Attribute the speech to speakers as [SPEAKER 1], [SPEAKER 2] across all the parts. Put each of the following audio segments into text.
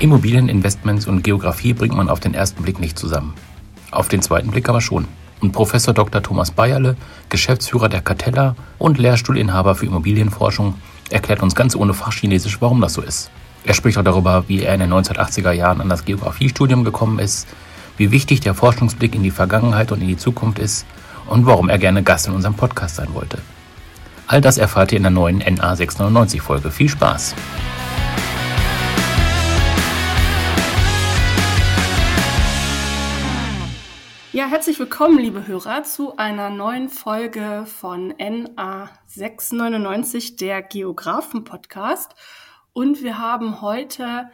[SPEAKER 1] Immobilieninvestments und Geografie bringt man auf den ersten Blick nicht zusammen. Auf den zweiten Blick aber schon. Und Professor Dr. Thomas Bayerle, Geschäftsführer der Cartella und Lehrstuhlinhaber für Immobilienforschung, erklärt uns ganz ohne Fachchinesisch, warum das so ist. Er spricht auch darüber, wie er in den 1980er Jahren an das Geografiestudium gekommen ist, wie wichtig der Forschungsblick in die Vergangenheit und in die Zukunft ist und warum er gerne Gast in unserem Podcast sein wollte. All das erfahrt ihr in der neuen NA 699 Folge. Viel Spaß!
[SPEAKER 2] Ja, herzlich willkommen, liebe Hörer, zu einer neuen Folge von NA 699, der Geografen-Podcast. Und wir haben heute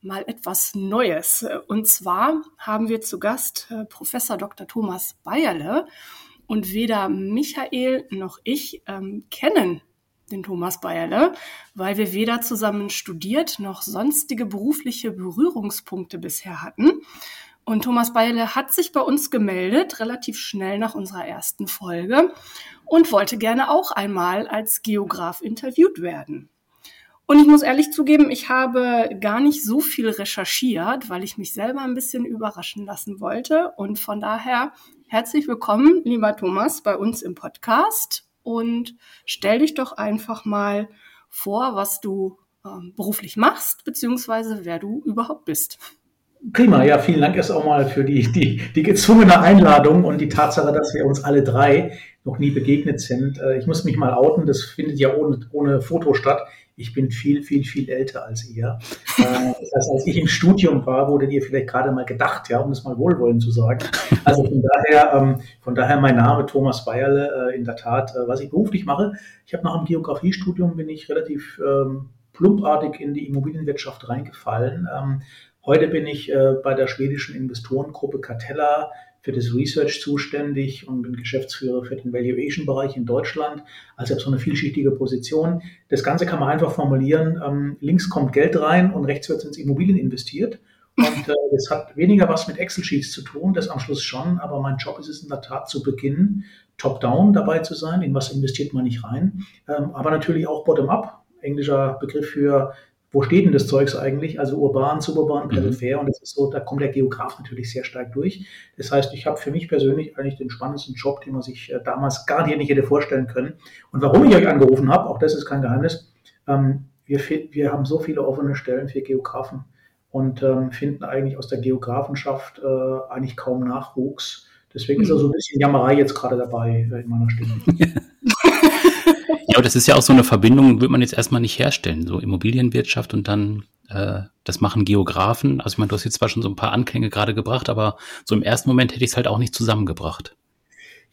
[SPEAKER 2] mal etwas Neues. Und zwar haben wir zu Gast äh, Professor Dr. Thomas Bayerle. Und weder Michael noch ich ähm, kennen den Thomas Bayerle, weil wir weder zusammen studiert noch sonstige berufliche Berührungspunkte bisher hatten. Und Thomas Beile hat sich bei uns gemeldet, relativ schnell nach unserer ersten Folge, und wollte gerne auch einmal als Geograf interviewt werden. Und ich muss ehrlich zugeben, ich habe gar nicht so viel recherchiert, weil ich mich selber ein bisschen überraschen lassen wollte. Und von daher herzlich willkommen, lieber Thomas, bei uns im Podcast. Und stell dich doch einfach mal vor, was du äh, beruflich machst, beziehungsweise wer du überhaupt bist.
[SPEAKER 3] Prima, ja, vielen Dank erst auch mal für die, die, die gezwungene Einladung und die Tatsache, dass wir uns alle drei noch nie begegnet sind. Äh, ich muss mich mal outen, das findet ja ohne, ohne Foto statt. Ich bin viel, viel, viel älter als ihr. Äh, das heißt, als ich im Studium war, wurdet ihr vielleicht gerade mal gedacht, ja, um es mal wohlwollend zu sagen. Also von daher, ähm, von daher mein Name Thomas Bayerle, äh, in der Tat, was ich beruflich mache. Ich habe nach dem Geografiestudium bin ich relativ ähm, plumpartig in die Immobilienwirtschaft reingefallen. Ähm, Heute bin ich äh, bei der schwedischen Investorengruppe Catella für das Research zuständig und bin Geschäftsführer für den Valuation-Bereich in Deutschland. Also habe so eine vielschichtige Position. Das Ganze kann man einfach formulieren. Ähm, links kommt Geld rein und rechts wird ins Immobilien investiert. Und äh, das hat weniger was mit Excel-Sheets zu tun, das am Schluss schon, aber mein Job ist es in der Tat zu Beginn, top-down dabei zu sein, in was investiert man nicht rein, ähm, aber natürlich auch bottom-up, englischer Begriff für wo steht denn das Zeugs eigentlich? Also urban, suburban, mhm. peripher. Mhm. Und das ist so, da kommt der Geograf natürlich sehr stark durch. Das heißt, ich habe für mich persönlich eigentlich den spannendsten Job, den man sich äh, damals gar nicht hätte vorstellen können. Und warum ich euch angerufen habe, auch das ist kein Geheimnis. Ähm, wir, wir haben so viele offene Stellen für Geografen und ähm, finden eigentlich aus der Geografenschaft äh, eigentlich kaum Nachwuchs. Deswegen mhm. ist da so ein bisschen Jammerei jetzt gerade dabei äh, in meiner Stimme.
[SPEAKER 1] Das ist ja auch so eine Verbindung, wird man jetzt erstmal nicht herstellen. So Immobilienwirtschaft und dann, äh, das machen Geografen. Also ich meine, du hast jetzt zwar schon so ein paar Anklänge gerade gebracht, aber so im ersten Moment hätte ich es halt auch nicht zusammengebracht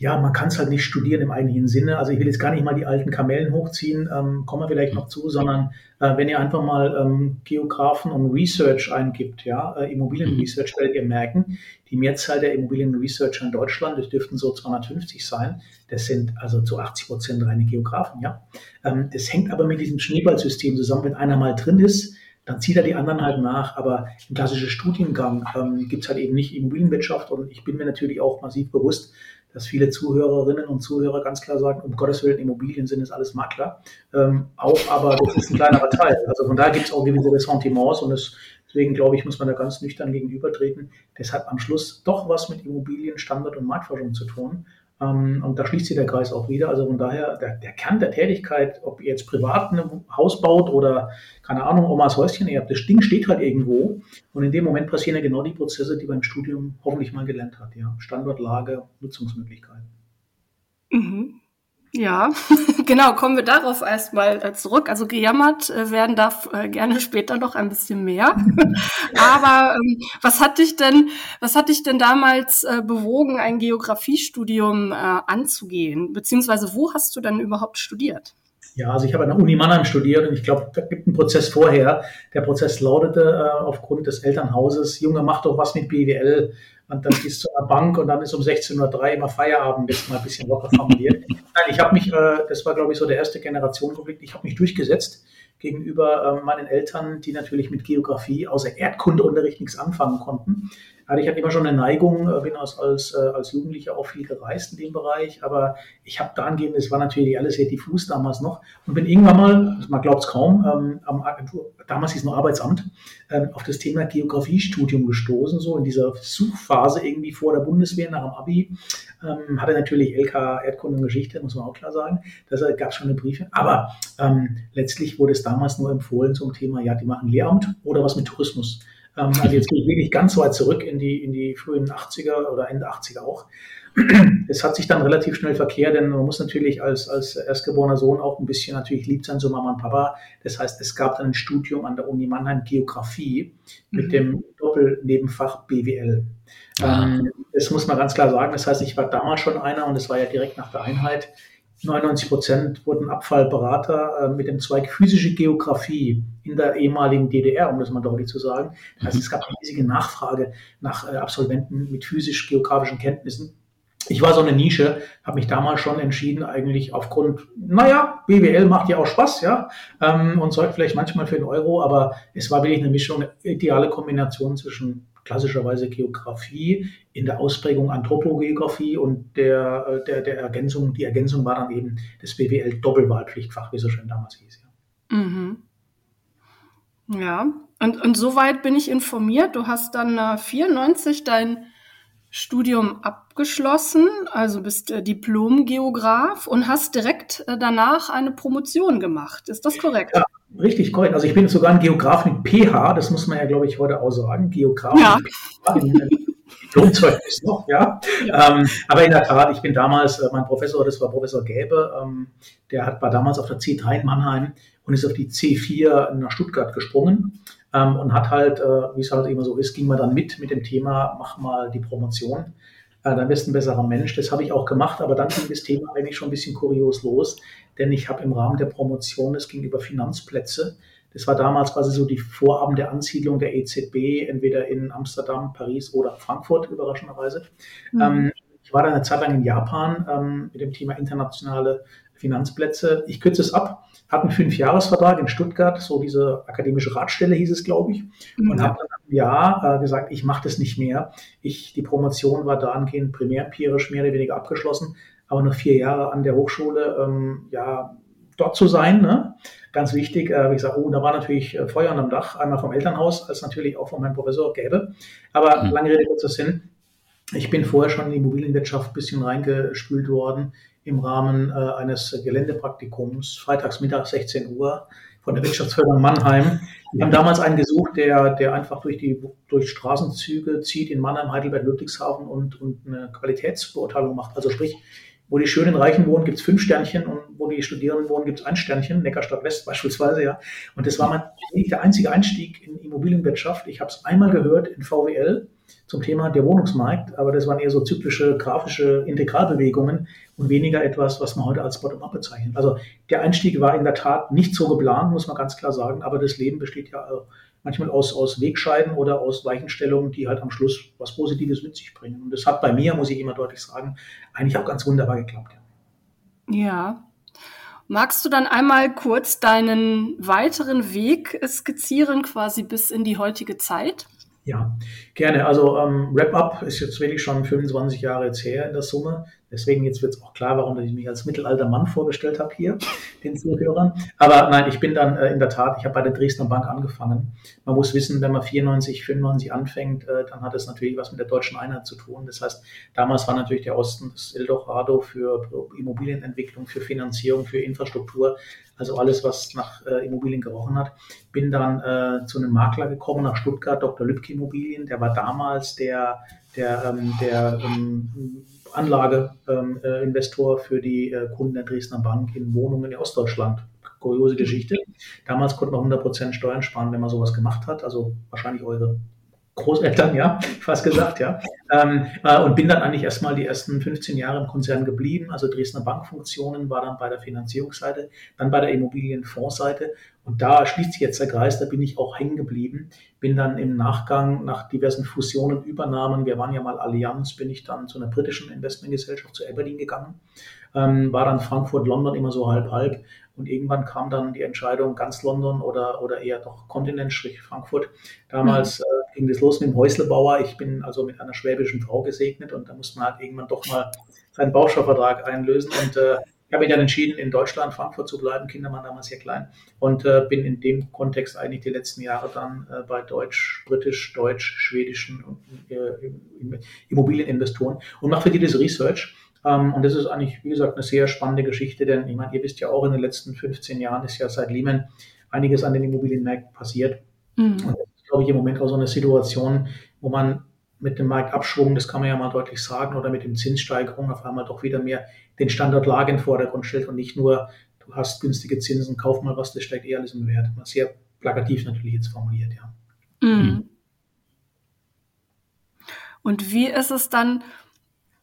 [SPEAKER 3] ja, man kann es halt nicht studieren im eigentlichen Sinne. Also ich will jetzt gar nicht mal die alten Kamellen hochziehen, ähm, kommen wir vielleicht noch zu, sondern äh, wenn ihr einfach mal ähm, Geografen und Research eingibt, ja, äh, Immobilienresearch, werdet ihr merken, die Mehrzahl der Immobilienresearcher in Deutschland, das dürften so 250 sein, das sind also zu 80 Prozent reine Geografen, ja. Ähm, das hängt aber mit diesem Schneeballsystem zusammen, wenn einer mal drin ist, dann zieht er die anderen halt nach. Aber im klassischen Studiengang ähm, gibt es halt eben nicht Immobilienwirtschaft und ich bin mir natürlich auch massiv bewusst, dass viele Zuhörerinnen und Zuhörer ganz klar sagen, um Gottes Willen, Immobilien sind es alles Makler. Ähm, auch, aber das ist ein kleinerer Teil. Also von daher gibt es auch gewisse Ressentiments und das, deswegen glaube ich, muss man da ganz nüchtern gegenübertreten. Das hat am Schluss doch was mit Immobilien, Standard und Marktforschung zu tun. Ähm, und da schließt sich der Kreis auch wieder. Also von daher, der, der Kern der Tätigkeit, ob ihr jetzt privat ein Haus baut oder, keine Ahnung, Omas Häuschen erbt, das Ding steht halt irgendwo. Und in dem Moment passieren ja genau die Prozesse, die beim Studium hoffentlich mal gelernt hat. Ja? Standort, Lage, Nutzungsmöglichkeiten.
[SPEAKER 2] Mhm. Ja, genau, kommen wir darauf erstmal äh, zurück. Also gejammert äh, werden darf äh, gerne später noch ein bisschen mehr. Aber ähm, was hat dich denn, was hat dich denn damals äh, bewogen, ein Geografiestudium äh, anzugehen? Beziehungsweise wo hast du denn überhaupt studiert?
[SPEAKER 3] Ja, also ich habe an der Uni Mannheim studiert und ich glaube, da gibt einen Prozess vorher. Der Prozess lautete äh, aufgrund des Elternhauses, Junge, mach doch was mit BWL. Und dann gehst du zur Bank und dann ist um 16.03 Uhr immer Feierabend, jetzt mal ein bisschen locker formuliert. Nein, ich habe mich, äh, das war glaube ich so der erste Generationenkonflikt, ich habe mich durchgesetzt gegenüber äh, meinen Eltern, die natürlich mit Geografie außer Erdkundeunterricht nichts anfangen konnten. Hatte ich halt immer schon eine Neigung, äh, bin als, als, äh, als Jugendlicher auch viel gereist in dem Bereich, aber ich habe da angehend, es war natürlich alles sehr diffus damals noch und bin irgendwann mal, also man glaubt es kaum, ähm, am Agentur, damals hieß es noch Arbeitsamt, ähm, auf das Thema Geografiestudium gestoßen, so in dieser Suchphase irgendwie vor der Bundeswehr nach dem Abi. Ähm, hatte natürlich LK Erdkunde und Geschichte, muss man auch klar sagen. Da gab es schon eine Briefe. Aber ähm, letztlich wurde es damals nur empfohlen zum Thema, ja, die machen Lehramt oder was mit Tourismus. Ähm, also jetzt gehe ich wirklich ganz weit zurück in die, in die frühen 80er oder Ende 80er auch. Es hat sich dann relativ schnell verkehrt, denn man muss natürlich als, als erstgeborener Sohn auch ein bisschen natürlich lieb sein zu Mama und Papa. Das heißt, es gab dann ein Studium an der Uni Mannheim Geografie mit mhm. dem Doppelnebenfach BWL. Ähm, das muss man ganz klar sagen. Das heißt, ich war damals schon einer und es war ja direkt nach der Einheit. 99 Prozent wurden Abfallberater äh, mit dem Zweig physische Geografie in der ehemaligen DDR, um das mal deutlich zu sagen. Heißt, es gab eine riesige Nachfrage nach äh, Absolventen mit physisch-geografischen Kenntnissen. Ich war so eine Nische, habe mich damals schon entschieden, eigentlich aufgrund, naja, BWL macht ja auch Spaß, ja, ähm, und sorgt vielleicht manchmal für den Euro, aber es war wirklich eine Mischung, eine ideale Kombination zwischen klassischerweise Geografie, in der Ausprägung Anthropogeografie und der, äh, der, der Ergänzung, die Ergänzung war dann eben das BWL Doppelwahlpflichtfach, wie es so schön damals hieß.
[SPEAKER 2] Ja, mhm. ja. Und, und soweit bin ich informiert. Du hast dann äh, 94 dein Studium abgeschlossen, also bist äh, Diplom-Geograf und hast direkt äh, danach eine Promotion gemacht. Ist das korrekt?
[SPEAKER 3] Ja, Richtig, korrekt. Also ich bin sogar ein Geograf mit PH, das muss man ja, glaube ich, heute auch sagen. Geograf ja. mit Diplomzeugnis noch, ja. ja. Ähm, aber in der Tat, ich bin damals, äh, mein Professor, das war Professor Gäbe, ähm, der hat, war damals auf der C3 in Mannheim und ist auf die C4 nach Stuttgart gesprungen ähm, und hat halt, äh, wie es halt immer so ist, ging man dann mit mit dem Thema, mach mal die Promotion. Äh, dann bist du ein besserer Mensch. Das habe ich auch gemacht, aber dann ging das Thema eigentlich schon ein bisschen kurios los denn ich habe im Rahmen der Promotion, es ging über Finanzplätze, das war damals quasi so die Vorabend der Ansiedlung der EZB, entweder in Amsterdam, Paris oder Frankfurt, überraschenderweise. Mhm. Ähm, ich war dann eine Zeit lang in Japan ähm, mit dem Thema internationale Finanzplätze. Ich kürze es ab, hatte einen Fünfjahresvertrag in Stuttgart, so diese akademische Ratstelle hieß es, glaube ich, mhm. und habe dann im Jahr äh, gesagt, ich mache das nicht mehr. Ich, die Promotion war dahingehend primärempirisch mehr oder weniger abgeschlossen, aber noch vier Jahre an der Hochschule ähm, ja, dort zu sein. Ne? Ganz wichtig, äh, wie gesagt, oh, da war natürlich äh, Feuer am Dach, einmal vom Elternhaus, als natürlich auch von meinem Professor Gäbe. Aber mhm. lange Rede, kurzer Sinn. Ich bin vorher schon in die Immobilienwirtschaft ein bisschen reingespült worden im Rahmen äh, eines Geländepraktikums, freitags mittags 16 Uhr von der Wirtschaftsförderung Mannheim. Wir haben damals einen gesucht, der, der einfach durch die durch Straßenzüge zieht in Mannheim, Heidelberg, Ludwigshafen und, und eine Qualitätsbeurteilung macht. Also sprich, wo die schönen Reichen wohnen, gibt es fünf Sternchen und wo die Studierenden wohnen, gibt es ein Sternchen, Neckarstadt West beispielsweise, ja. Und das war mein, der einzige Einstieg in Immobilienwirtschaft. Ich habe es einmal gehört in VWL zum Thema der Wohnungsmarkt, aber das waren eher so zyklische, grafische Integralbewegungen und weniger etwas, was man heute als Bottom-up bezeichnet. Also der Einstieg war in der Tat nicht so geplant, muss man ganz klar sagen, aber das Leben besteht ja manchmal aus, aus Wegscheiden oder aus Weichenstellungen, die halt am Schluss was Positives mit sich bringen. Und das hat bei mir, muss ich immer deutlich sagen, eigentlich auch ganz wunderbar geklappt.
[SPEAKER 2] Ja. ja. Magst du dann einmal kurz deinen weiteren Weg skizzieren, quasi bis in die heutige Zeit?
[SPEAKER 3] Ja, gerne. Also ähm, Wrap-Up ist jetzt wirklich schon 25 Jahre jetzt her in der Summe. Deswegen jetzt wird es auch klar, warum ich mich als mittelalter Mann vorgestellt habe hier, den Zuhörern. Aber nein, ich bin dann äh, in der Tat, ich habe bei der Dresdner Bank angefangen. Man muss wissen, wenn man 94, 95 anfängt, äh, dann hat es natürlich was mit der deutschen Einheit zu tun. Das heißt, damals war natürlich der Osten das Eldorado für Immobilienentwicklung, für Finanzierung, für Infrastruktur, also alles, was nach äh, Immobilien gerochen hat. Bin dann äh, zu einem Makler gekommen nach Stuttgart, Dr. Lübke Immobilien. Der war damals der, der, ähm, der ähm, Anlageinvestor ähm, äh, für die äh, Kunden der Dresdner Bank in Wohnungen in Ostdeutschland. Kuriose Geschichte. Damals konnte man 100% Steuern sparen, wenn man sowas gemacht hat. Also wahrscheinlich eure Großeltern, ja, fast gesagt, ja. Ähm, äh, und bin dann eigentlich erstmal die ersten 15 Jahre im Konzern geblieben. Also Dresdner Bankfunktionen war dann bei der Finanzierungsseite, dann bei der Immobilienfondsseite. Und da schließt sich jetzt der Kreis, da bin ich auch hängen geblieben. Bin dann im Nachgang nach diversen Fusionen, Übernahmen, wir waren ja mal Allianz, bin ich dann zu einer britischen Investmentgesellschaft, zu Aberdeen gegangen. Ähm, war dann Frankfurt, London immer so halb halb Und irgendwann kam dann die Entscheidung, ganz London oder, oder eher doch Kontinent, Frankfurt. Damals mhm. äh, ging das los mit dem Häuslebauer. Ich bin also mit einer schwäbischen Frau gesegnet und da musste man halt irgendwann doch mal seinen Bausparvertrag einlösen. Und äh, ich habe mich dann entschieden, in Deutschland, Frankfurt zu bleiben. Kinder waren damals sehr klein und äh, bin in dem Kontext eigentlich die letzten Jahre dann äh, bei deutsch, britisch, deutsch, schwedischen äh, Immobilieninvestoren und mache für die das Research. Ähm, und das ist eigentlich, wie gesagt, eine sehr spannende Geschichte, denn ich meine, ihr wisst ja auch, in den letzten 15 Jahren ist ja seit Lehman einiges an den Immobilienmärkten passiert. Mhm. Und das ist, glaube ich, im Moment auch so eine Situation, wo man mit dem Marktabschwung, das kann man ja mal deutlich sagen, oder mit den Zinssteigerungen auf einmal doch wieder mehr den Standort Lage in den Vordergrund stellt und nicht nur, du hast günstige Zinsen, kauf mal was, das steigt eh alles im Wert. Mal sehr plakativ natürlich jetzt formuliert, ja. Mhm.
[SPEAKER 2] Und wie ist es dann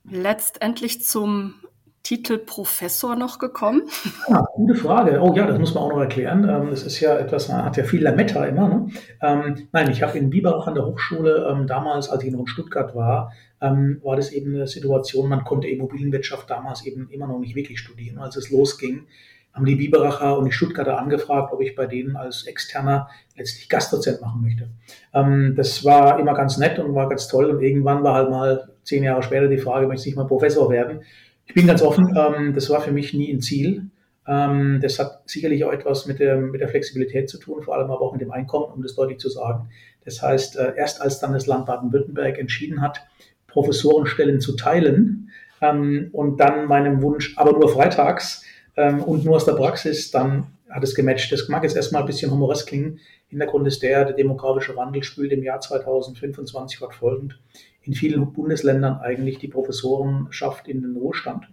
[SPEAKER 2] letztendlich zum Titel Professor noch gekommen?
[SPEAKER 3] Ja, gute Frage. Oh ja, das muss man auch noch erklären. Ähm, das ist ja etwas, man hat ja viel Lametta immer. Ne? Ähm, nein, ich habe in Biberach an der Hochschule ähm, damals, als ich noch in Stuttgart war, ähm, war das eben eine Situation, man konnte Immobilienwirtschaft damals eben immer noch nicht wirklich studieren. Als es losging, haben die Biberacher und die Stuttgarter angefragt, ob ich bei denen als Externer letztlich Gastdozent machen möchte. Ähm, das war immer ganz nett und war ganz toll. Und irgendwann war halt mal zehn Jahre später die Frage, möchte ich mal Professor werden? Ich bin ganz offen, ähm, das war für mich nie ein Ziel. Ähm, das hat sicherlich auch etwas mit der, mit der Flexibilität zu tun, vor allem aber auch mit dem Einkommen, um das deutlich zu sagen. Das heißt, äh, erst als dann das Land Baden-Württemberg entschieden hat, Professorenstellen zu teilen ähm, und dann meinem Wunsch, aber nur freitags ähm, und nur aus der Praxis, dann hat es gematcht. Das mag jetzt erstmal ein bisschen humoresk klingen. Hintergrund ist der, der demografische Wandel spült im Jahr 2025 fortfolgend in vielen Bundesländern eigentlich die Professorenschaft in den Ruhestand.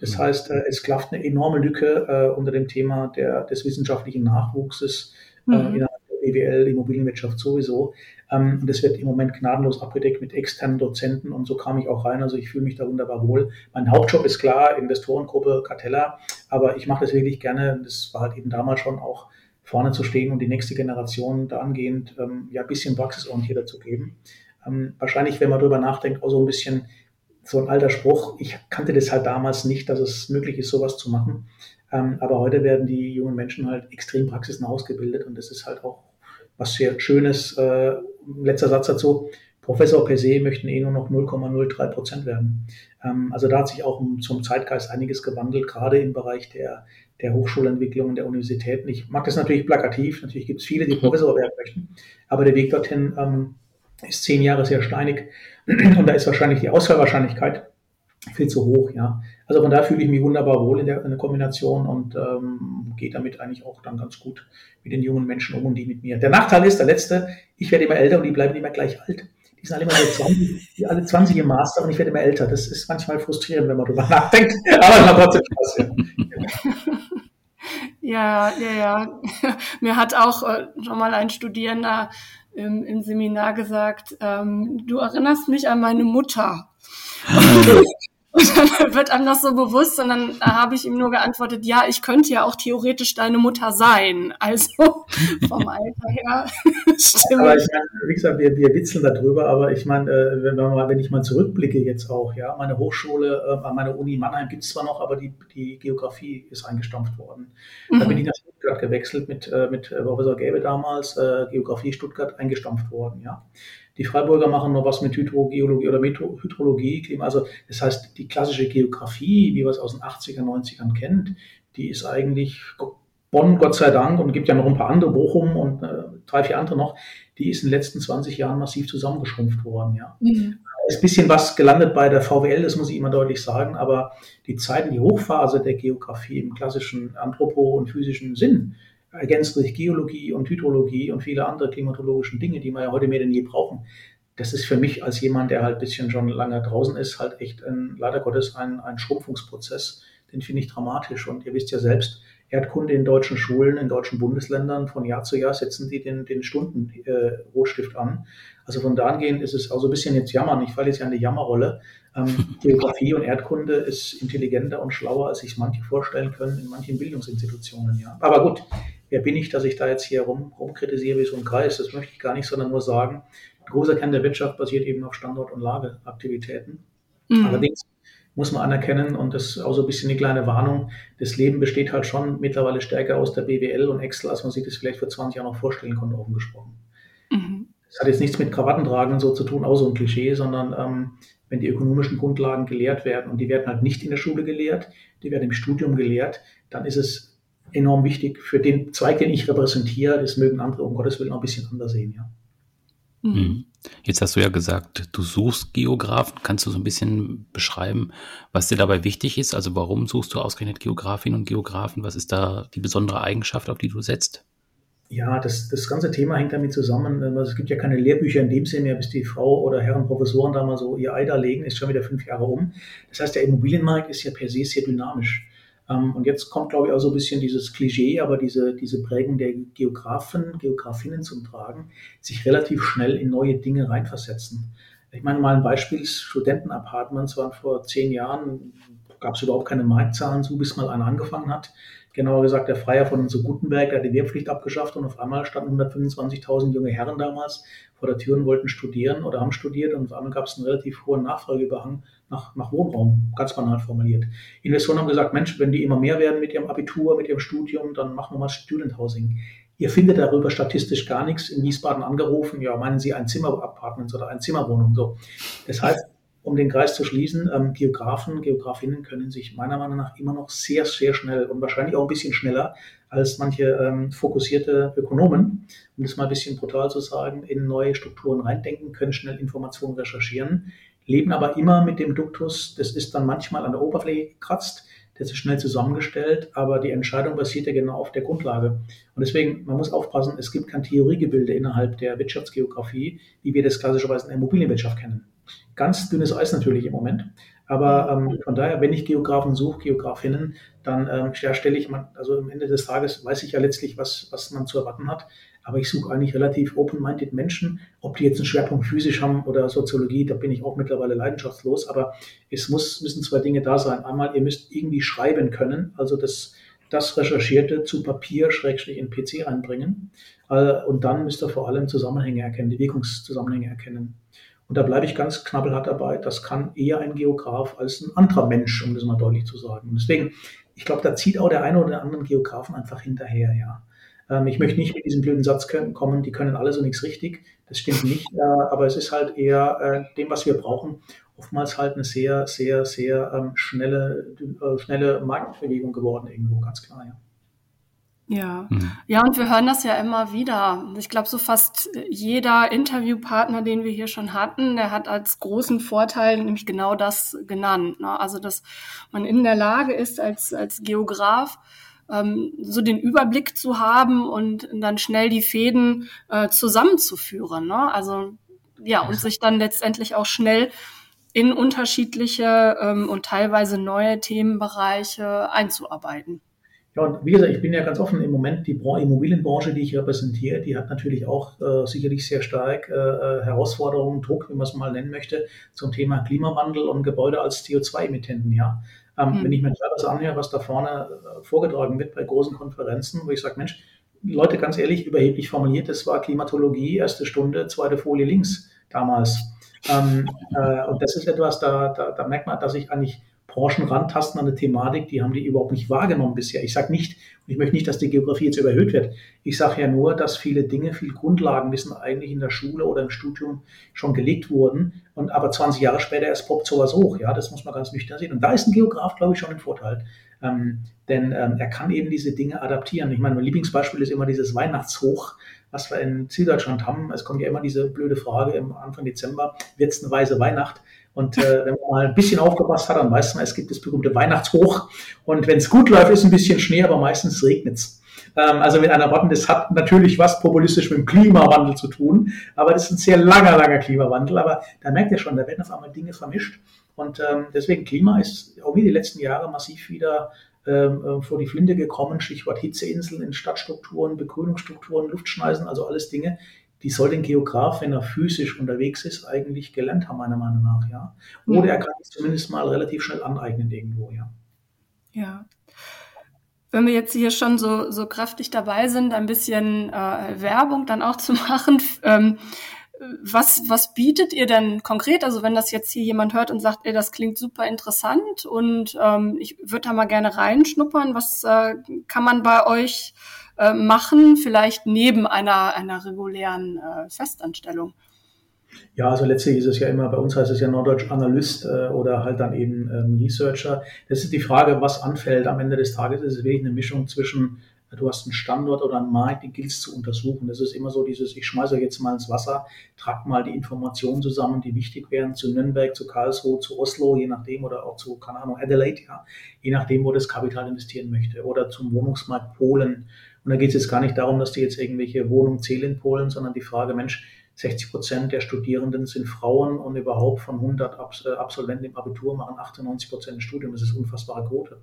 [SPEAKER 3] Das mhm. heißt, äh, es klafft eine enorme Lücke äh, unter dem Thema der, des wissenschaftlichen Nachwuchses äh, mhm. BWL, Immobilienwirtschaft sowieso. Ähm, und das wird im Moment gnadenlos abgedeckt mit externen Dozenten und so kam ich auch rein. Also ich fühle mich da wunderbar wohl. Mein Hauptjob ist klar, Investorengruppe Cartella, aber ich mache das wirklich gerne. Das war halt eben damals schon auch vorne zu stehen und die nächste Generation dahingehend ähm, ja ein bisschen praxisorientierter zu geben ähm, wahrscheinlich, wenn man darüber nachdenkt, auch so ein bisschen so ein alter Spruch. Ich kannte das halt damals nicht, dass es möglich ist, sowas zu machen. Ähm, aber heute werden die jungen Menschen halt extrem praxisnah ausgebildet und das ist halt auch was sehr Schönes. Äh, letzter Satz dazu. Professor per se möchten eh nur noch 0,03 Prozent werden. Ähm, also da hat sich auch zum Zeitgeist einiges gewandelt, gerade im Bereich der, der Hochschulentwicklung und der Universitäten. Ich mag das natürlich plakativ. Natürlich gibt es viele, die Professor werden möchten. Aber der Weg dorthin ähm, ist zehn Jahre sehr steinig und da ist wahrscheinlich die Ausfallwahrscheinlichkeit viel zu hoch, ja. Also von daher fühle ich mich wunderbar wohl in der, in der Kombination und ähm, gehe damit eigentlich auch dann ganz gut mit den jungen Menschen um und die mit mir. Der Nachteil ist, der letzte, ich werde immer älter und die bleiben immer gleich alt. Die sind alle immer so 20, die alle 20 im Master und ich werde immer älter. Das ist manchmal frustrierend, wenn man darüber nachdenkt, aber es macht trotzdem Spaß.
[SPEAKER 2] Ja. ja, ja, ja. Mir hat auch äh, schon mal ein Studierender im, im Seminar gesagt, ähm, du erinnerst mich an meine Mutter. Und dann wird einem das so bewusst und dann habe ich ihm nur geantwortet, ja, ich könnte ja auch theoretisch deine Mutter sein. Also vom Alter her
[SPEAKER 3] stimmt. Aber ich meine, wie gesagt, wir, wir witzeln darüber, aber ich meine, äh, wenn, wenn ich mal zurückblicke jetzt auch, ja, meine Hochschule, äh, an meiner Uni Mannheim gibt es zwar noch, aber die, die Geografie ist eingestampft worden. Mhm. Da bin ich nach Stuttgart gewechselt mit, äh, mit Professor Gäbe damals, Geografie Stuttgart eingestampft worden, ja. Die Freiburger machen noch was mit Hydrogeologie oder Hydrologie. Klima. Also das heißt, die klassische Geografie, wie wir es aus den 80er, 90ern kennt, die ist eigentlich Bonn, Gott sei Dank, und gibt ja noch ein paar andere, Bochum und äh, drei, vier andere noch, die ist in den letzten 20 Jahren massiv zusammengeschrumpft worden. Ja. Mhm. Ist ein bisschen was gelandet bei der VWL, das muss ich immer deutlich sagen, aber die Zeit in die Hochphase der Geografie im klassischen Anthropo- und physischen Sinn, ergänzt durch Geologie und Hydrologie und viele andere klimatologischen Dinge, die wir ja heute mehr denn je brauchen. Das ist für mich als jemand, der halt ein bisschen schon lange draußen ist, halt echt ein, leider Gottes ein, ein Schrumpfungsprozess. Den finde ich dramatisch. Und ihr wisst ja selbst, Erdkunde in deutschen Schulen, in deutschen Bundesländern, von Jahr zu Jahr setzen die den, den Stunden-Rotstift äh, an. Also von da angehend ist es auch so ein bisschen jetzt jammern. Ich falle jetzt ja in die Jammerrolle. Ähm, Geografie und Erdkunde ist intelligenter und schlauer, als sich manche vorstellen können in manchen Bildungsinstitutionen. Ja. Aber gut, wer bin ich, dass ich da jetzt hier rum, rumkritisiere wie so ein Kreis? Das möchte ich gar nicht, sondern nur sagen, ein großer Kern der Wirtschaft basiert eben auf Standort- und Lageaktivitäten. Mhm. Allerdings muss man anerkennen. Und das ist auch so ein bisschen eine kleine Warnung. Das Leben besteht halt schon mittlerweile stärker aus der BWL und Excel, als man sich das vielleicht vor 20 Jahren noch vorstellen konnte, offen gesprochen. Mhm. Das hat jetzt nichts mit Krawattentragen und so zu tun, auch so ein Klischee, sondern ähm, wenn die ökonomischen Grundlagen gelehrt werden und die werden halt nicht in der Schule gelehrt, die werden im Studium gelehrt, dann ist es enorm wichtig für den Zweig, den ich repräsentiere. Das mögen andere um Gottes Willen noch ein bisschen anders sehen, ja.
[SPEAKER 1] Mhm. mhm. Jetzt hast du ja gesagt, du suchst Geografen. Kannst du so ein bisschen beschreiben, was dir dabei wichtig ist? Also warum suchst du ausgerechnet Geografinnen und Geografen? Was ist da die besondere Eigenschaft, auf die du setzt?
[SPEAKER 3] Ja, das, das ganze Thema hängt damit zusammen. Also es gibt ja keine Lehrbücher in dem Sinne mehr, bis die Frau oder Herren Professoren da mal so ihr Ei da legen, ist schon wieder fünf Jahre um. Das heißt, der Immobilienmarkt ist ja per se sehr dynamisch. Ähm, und jetzt kommt, glaube ich, auch so ein bisschen dieses Klischee, aber diese, diese Prägung der Geografen, Geografinnen zum Tragen, sich relativ schnell in neue Dinge reinversetzen. Ich meine mal ein Beispiel, Studentenapartments waren vor zehn Jahren, gab es überhaupt keine Marktzahlen zu, bis mal einer angefangen hat genauer gesagt der Freier von so Gutenberg, der hat die Wehrpflicht abgeschafft und auf einmal standen 125.000 junge Herren damals vor der Tür und wollten studieren oder haben studiert und auf einmal gab es einen relativ hohen Nachfrageüberhang nach, nach Wohnraum, ganz banal formuliert. Investoren haben gesagt, Mensch, wenn die immer mehr werden mit ihrem Abitur, mit ihrem Studium, dann machen wir mal Student Housing. Ihr findet darüber statistisch gar nichts. In Wiesbaden angerufen, ja, meinen Sie ein Zimmer-Apartments oder ein Zimmerwohnung, so. Das heißt, um den Kreis zu schließen, ähm, Geografen, Geografinnen können sich meiner Meinung nach immer noch sehr, sehr schnell und wahrscheinlich auch ein bisschen schneller als manche ähm, fokussierte Ökonomen, um das mal ein bisschen brutal zu sagen, in neue Strukturen reindenken, können schnell Informationen recherchieren, leben aber immer mit dem Duktus, das ist dann manchmal an der Oberfläche gekratzt, das ist schnell zusammengestellt, aber die Entscheidung basiert ja genau auf der Grundlage. Und deswegen, man muss aufpassen, es gibt kein Theoriegebilde innerhalb der Wirtschaftsgeografie, wie wir das klassischerweise in der Immobilienwirtschaft kennen. Ganz dünnes Eis natürlich im Moment. Aber ähm, von daher, wenn ich Geografen suche, Geografinnen, dann ähm, stelle ich, man, also am Ende des Tages weiß ich ja letztlich, was, was man zu erwarten hat. Aber ich suche eigentlich relativ open-minded Menschen. Ob die jetzt einen Schwerpunkt physisch haben oder Soziologie, da bin ich auch mittlerweile leidenschaftslos. Aber es muss, müssen zwei Dinge da sein. Einmal, ihr müsst irgendwie schreiben können, also das, das Recherchierte zu Papier, Schrägstrich in PC einbringen. Äh, und dann müsst ihr vor allem Zusammenhänge erkennen, die Wirkungszusammenhänge erkennen. Und da bleibe ich ganz knabbelhart dabei. Das kann eher ein Geograf als ein anderer Mensch, um das mal deutlich zu sagen. Und deswegen, ich glaube, da zieht auch der eine oder andere Geografen einfach hinterher, ja. Ähm, ich möchte nicht mit diesem blöden Satz kommen, die können alle so nichts richtig. Das stimmt nicht, äh, aber es ist halt eher äh, dem, was wir brauchen, oftmals halt eine sehr, sehr, sehr ähm, schnelle, äh, schnelle Marktbewegung geworden irgendwo, ganz klar, ja.
[SPEAKER 2] Ja, mhm. ja, und wir hören das ja immer wieder. Ich glaube, so fast jeder Interviewpartner, den wir hier schon hatten, der hat als großen Vorteil nämlich genau das genannt. Ne? Also, dass man in der Lage ist, als, als Geograf ähm, so den Überblick zu haben und dann schnell die Fäden äh, zusammenzuführen. Ne? Also, ja, und sich dann letztendlich auch schnell in unterschiedliche ähm, und teilweise neue Themenbereiche einzuarbeiten.
[SPEAKER 3] Ja, und wie gesagt, ich bin ja ganz offen im Moment, die Immobilienbranche, die ich repräsentiere, die hat natürlich auch äh, sicherlich sehr stark äh, äh, Herausforderungen, Druck, wie man es mal nennen möchte, zum Thema Klimawandel und Gebäude als CO2-Emittenten, ja. Ähm, mhm. Wenn ich mir das anhöre, was da vorne äh, vorgetragen wird bei großen Konferenzen, wo ich sage, Mensch, Leute, ganz ehrlich, überheblich formuliert, das war Klimatologie, erste Stunde, zweite Folie links damals. Ähm, äh, und das ist etwas, da, da, da merkt man, dass ich eigentlich Branchen rantasten an eine Thematik, die haben die überhaupt nicht wahrgenommen bisher. Ich sage nicht, ich möchte nicht, dass die Geografie jetzt überhöht wird. Ich sage ja nur, dass viele Dinge, viel Grundlagenwissen eigentlich in der Schule oder im Studium schon gelegt wurden und aber 20 Jahre später erst poppt sowas hoch. Ja, das muss man ganz nüchtern sehen. Und da ist ein Geograf, glaube ich, schon ein Vorteil. Ähm, denn ähm, er kann eben diese Dinge adaptieren. Ich meine, mein Lieblingsbeispiel ist immer dieses Weihnachtshoch, was wir in Süddeutschland haben. Es kommt ja immer diese blöde Frage im Anfang Dezember, wird es eine weiße Weihnacht? Und äh, wenn man mal ein bisschen aufgepasst hat, dann weiß man, es gibt das berühmte Weihnachtshoch. Und wenn es gut läuft, ist ein bisschen Schnee, aber meistens regnet es. Ähm, also mit einer Worten, das hat natürlich was populistisch mit dem Klimawandel zu tun, aber das ist ein sehr langer, langer Klimawandel. Aber da merkt ihr schon, da werden auf einmal Dinge vermischt. Und ähm, deswegen Klima ist auch wie die letzten Jahre massiv wieder ähm, äh, vor die Flinte gekommen. Stichwort Hitzeinseln in Stadtstrukturen, Begrünungsstrukturen, Luftschneisen, also alles Dinge, die soll den Geograf, wenn er physisch unterwegs ist, eigentlich gelernt haben, meiner Meinung nach, ja. Oder er kann es zumindest mal relativ schnell aneignen irgendwo, ja.
[SPEAKER 2] Ja. Wenn wir jetzt hier schon so, so kräftig dabei sind, ein bisschen äh, Werbung dann auch zu machen, ähm, was, was bietet ihr denn konkret? Also wenn das jetzt hier jemand hört und sagt, ey, das klingt super interessant und ähm, ich würde da mal gerne reinschnuppern, was äh, kann man bei euch äh, machen, vielleicht neben einer, einer regulären äh, Festanstellung?
[SPEAKER 3] Ja, also letztlich ist es ja immer, bei uns heißt es ja Norddeutsch Analyst äh, oder halt dann eben ähm, Researcher. Das ist die Frage, was anfällt am Ende des Tages. Ist es wirklich eine Mischung zwischen du hast einen Standort oder einen Markt, den gilt es zu untersuchen. Das ist immer so dieses, ich schmeiße euch jetzt mal ins Wasser, trag mal die Informationen zusammen, die wichtig wären zu Nürnberg, zu Karlsruhe, zu Oslo, je nachdem, oder auch zu, keine Ahnung, Adelaide, ja, je nachdem, wo das Kapital investieren möchte, oder zum Wohnungsmarkt Polen. Und da geht es jetzt gar nicht darum, dass die jetzt irgendwelche Wohnungen zählen in Polen, sondern die Frage, Mensch, 60 Prozent der Studierenden sind Frauen und überhaupt von 100 äh, Absolventen im Abitur machen 98 Prozent ein Studium. Das ist unfassbare Quote.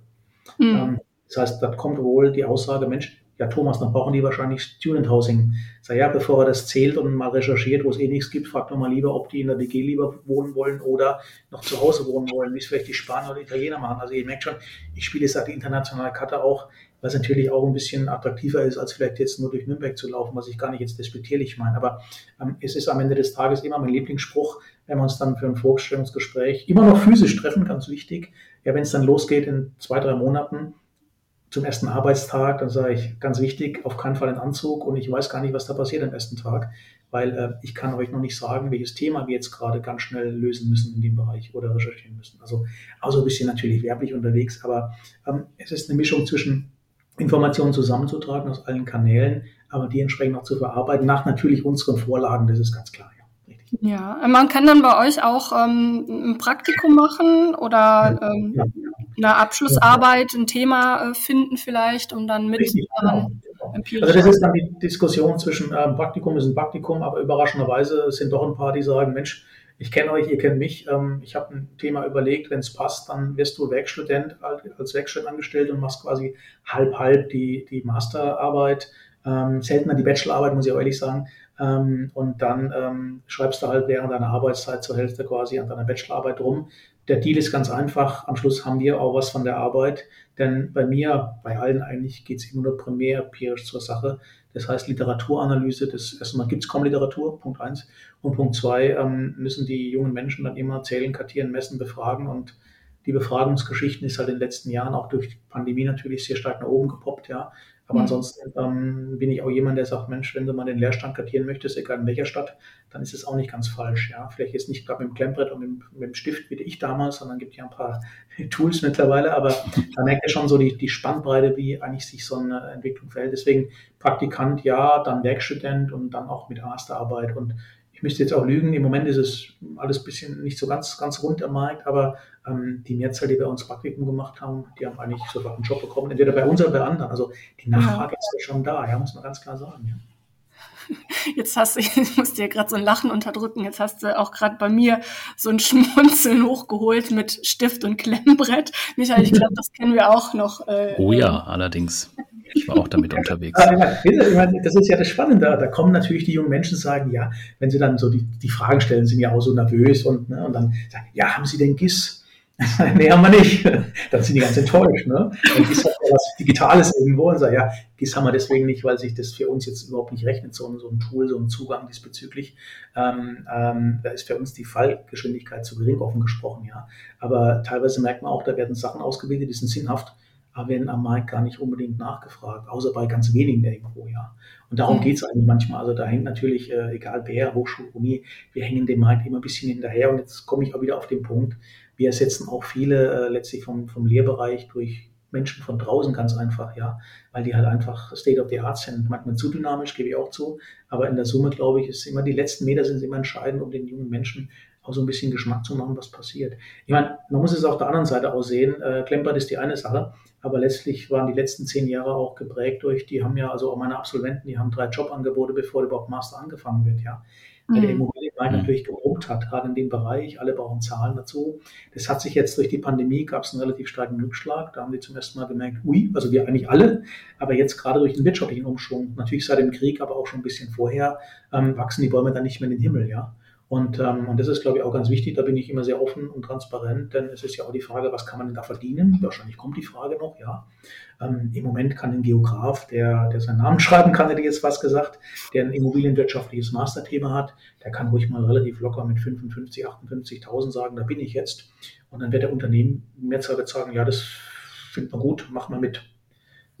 [SPEAKER 3] Mhm. Das heißt, da kommt wohl die Aussage, Mensch, ja Thomas, dann brauchen die wahrscheinlich Student Housing. Sag ja, bevor er das zählt und mal recherchiert, wo es eh nichts gibt, fragt doch mal lieber, ob die in der WG lieber wohnen wollen oder noch zu Hause wohnen wollen, wie es vielleicht die Spanier oder Italiener machen. Also ihr merkt schon, ich spiele jetzt die internationale Karte auch, was natürlich auch ein bisschen attraktiver ist, als vielleicht jetzt nur durch Nürnberg zu laufen, was ich gar nicht jetzt despektierlich meine. Aber ähm, es ist am Ende des Tages immer mein Lieblingsspruch, wenn wir uns dann für ein Vorstellungsgespräch immer noch physisch treffen, ganz wichtig. Ja, wenn es dann losgeht in zwei, drei Monaten, zum ersten Arbeitstag, dann sage ich ganz wichtig, auf keinen Fall einen Anzug und ich weiß gar nicht, was da passiert am ersten Tag, weil äh, ich kann euch noch nicht sagen, welches Thema wir jetzt gerade ganz schnell lösen müssen in dem Bereich oder recherchieren müssen. Also, also ein bisschen natürlich werblich unterwegs, aber ähm, es ist eine Mischung zwischen Informationen zusammenzutragen aus allen Kanälen, aber die entsprechend auch zu verarbeiten, nach natürlich unseren Vorlagen, das ist ganz klar.
[SPEAKER 2] Ja, man kann dann bei euch auch ähm, ein Praktikum machen oder ähm, ja, eine Abschlussarbeit, ein Thema äh, finden vielleicht, um dann mit Richtig, genau.
[SPEAKER 3] Also das ist dann die Diskussion zwischen ähm, Praktikum ist ein Praktikum, aber überraschenderweise sind doch ein paar, die sagen, Mensch, ich kenne euch, ihr kennt mich, ähm, ich habe ein Thema überlegt, wenn es passt, dann wirst du Werkstudent als Werkstudent angestellt und machst quasi halb halb die, die Masterarbeit, ähm, seltener die Bachelorarbeit, muss ich auch ehrlich sagen, ähm, und dann ähm, schreibst du halt während deiner Arbeitszeit zur Hälfte quasi an deiner Bachelorarbeit rum. Der Deal ist ganz einfach. Am Schluss haben wir auch was von der Arbeit. Denn bei mir, bei allen eigentlich, geht es immer nur primär empirisch zur Sache. Das heißt Literaturanalyse. Das erstmal gibt es kaum Literatur, Punkt eins. Und Punkt zwei ähm, müssen die jungen Menschen dann immer zählen, kartieren, messen, befragen. Und die Befragungsgeschichten ist halt in den letzten Jahren auch durch die Pandemie natürlich sehr stark nach oben gepoppt, ja. Aber mhm. ansonsten ähm, bin ich auch jemand, der sagt, Mensch, wenn du mal den Leerstand kartieren möchtest, egal in welcher Stadt, dann ist es auch nicht ganz falsch. Ja? Vielleicht jetzt nicht gerade mit dem Klemmbrett und mit, mit, dem Stift wie ich damals, sondern gibt ja ein paar Tools mittlerweile, aber da merkt ihr schon so die, die Spannbreite, wie eigentlich sich so eine Entwicklung verhält. Deswegen Praktikant ja, dann Werkstudent und dann auch mit Masterarbeit und ich müsste jetzt auch lügen, im Moment ist es alles ein bisschen nicht so ganz, ganz rund am Markt, aber ähm, die Mehrzahl, die bei uns Praktikum gemacht haben, die haben eigentlich sofort einen Job bekommen, entweder bei uns oder bei anderen. Also die Nachfrage ja. ist ja schon da, ja, muss man ganz klar sagen. Ja.
[SPEAKER 2] Jetzt hast du, ich musste dir gerade so ein Lachen unterdrücken, jetzt hast du auch gerade bei mir so ein Schmunzeln hochgeholt mit Stift und Klemmbrett. Michael, ich glaube, das kennen wir auch noch.
[SPEAKER 1] Äh, oh ja, allerdings. Ich war auch damit unterwegs.
[SPEAKER 3] Das ist ja das Spannende. Da kommen natürlich die jungen Menschen und sagen, ja, wenn sie dann so die, die Fragen stellen, sind ja auch so nervös und, ne, und dann sagen, ja, haben Sie denn GIS? nee, haben wir nicht. Dann sind die ganz enttäuscht. Ne? Und GIS hat ja was Digitales irgendwo und sagen, ja, GIS haben wir deswegen nicht, weil sich das für uns jetzt überhaupt nicht rechnet, so, so ein Tool, so ein Zugang diesbezüglich. Ähm, ähm, da ist für uns die Fallgeschwindigkeit zu gering, offen gesprochen, ja. Aber teilweise merkt man auch, da werden Sachen ausgebildet, die sind sinnhaft werden am Markt gar nicht unbedingt nachgefragt, außer bei ganz wenigen irgendwo, ja. Und darum mhm. geht es eigentlich manchmal. Also da hängt natürlich, äh, egal wer, Hochschule, Uni, wir hängen dem Markt immer ein bisschen hinterher. Und jetzt komme ich auch wieder auf den Punkt, wir ersetzen auch viele äh, letztlich vom, vom Lehrbereich durch Menschen von draußen ganz einfach, ja, weil die halt einfach State of the Art sind. Manchmal zu dynamisch, gebe ich auch zu, aber in der Summe, glaube ich, ist immer die letzten Meter sind immer entscheidend, um den jungen Menschen auch so ein bisschen Geschmack zu machen, was passiert. Ich meine, man muss es auf der anderen Seite auch sehen. Äh, Klempert ist die eine Sache, aber letztlich waren die letzten zehn Jahre auch geprägt durch, die haben ja, also auch meine Absolventen, die haben drei Jobangebote, bevor überhaupt Master angefangen wird, ja. Weil der mhm. Immobilienmarkt mhm. natürlich gebrummt hat, gerade in dem Bereich. Alle brauchen Zahlen dazu. Das hat sich jetzt durch die Pandemie, gab es einen relativ starken Rückschlag. Da haben wir zum ersten Mal gemerkt, ui, also wir eigentlich alle, aber jetzt gerade durch den wirtschaftlichen Umschwung, natürlich seit dem Krieg, aber auch schon ein bisschen vorher, ähm, wachsen die Bäume dann nicht mehr in den Himmel, ja. Und, ähm, und das ist, glaube ich, auch ganz wichtig. Da bin ich immer sehr offen und transparent, denn es ist ja auch die Frage, was kann man denn da verdienen? Wahrscheinlich kommt die Frage noch, ja. Ähm, Im Moment kann ein Geograf, der, der seinen Namen schreiben kann, hätte ich jetzt fast gesagt, der ein immobilienwirtschaftliches Masterthema hat, der kann ruhig mal relativ locker mit 55, 58.000 sagen, da bin ich jetzt. Und dann wird der Unternehmen Mehrzahl sagen, ja, das findet man gut, mach mal mit.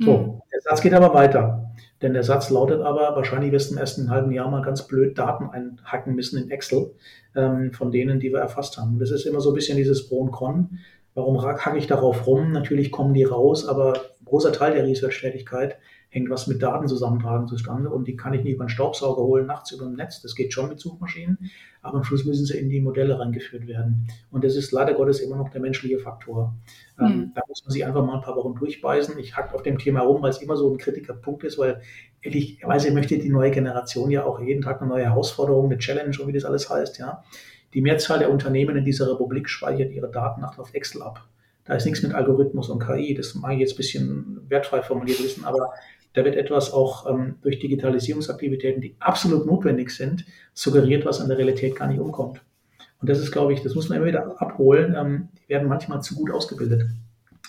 [SPEAKER 3] So, mhm. der Satz geht aber weiter. Denn der Satz lautet aber, wahrscheinlich wirst du im ersten halben Jahr mal ganz blöd Daten einhacken müssen in Excel ähm, von denen, die wir erfasst haben. Und das ist immer so ein bisschen dieses Pro und Con. Warum hacke ich darauf rum? Natürlich kommen die raus, aber großer Teil der Research-Tätigkeit hängt was mit Daten zusammentragen zustande und die kann ich nicht über einen Staubsauger holen, nachts über dem Netz. Das geht schon mit Suchmaschinen, aber am Schluss müssen sie in die Modelle reingeführt werden. Und das ist leider Gottes immer noch der menschliche Faktor. Mhm. da muss man sich einfach mal ein paar Wochen durchbeißen. Ich hack auf dem Thema rum, weil es immer so ein Kritikerpunkt ist, weil ehrlicherweise möchte die neue Generation ja auch jeden Tag eine neue Herausforderung, eine Challenge und wie das alles heißt, ja. Die Mehrzahl der Unternehmen in dieser Republik speichert ihre Daten auf Excel ab. Da ist nichts mit Algorithmus und KI. Das mag ich jetzt ein bisschen wertfrei formuliert wissen, aber da wird etwas auch ähm, durch Digitalisierungsaktivitäten, die absolut notwendig sind, suggeriert, was an der Realität gar nicht umkommt. Und das ist, glaube ich, das muss man immer wieder abholen. Ähm, die werden manchmal zu gut ausgebildet.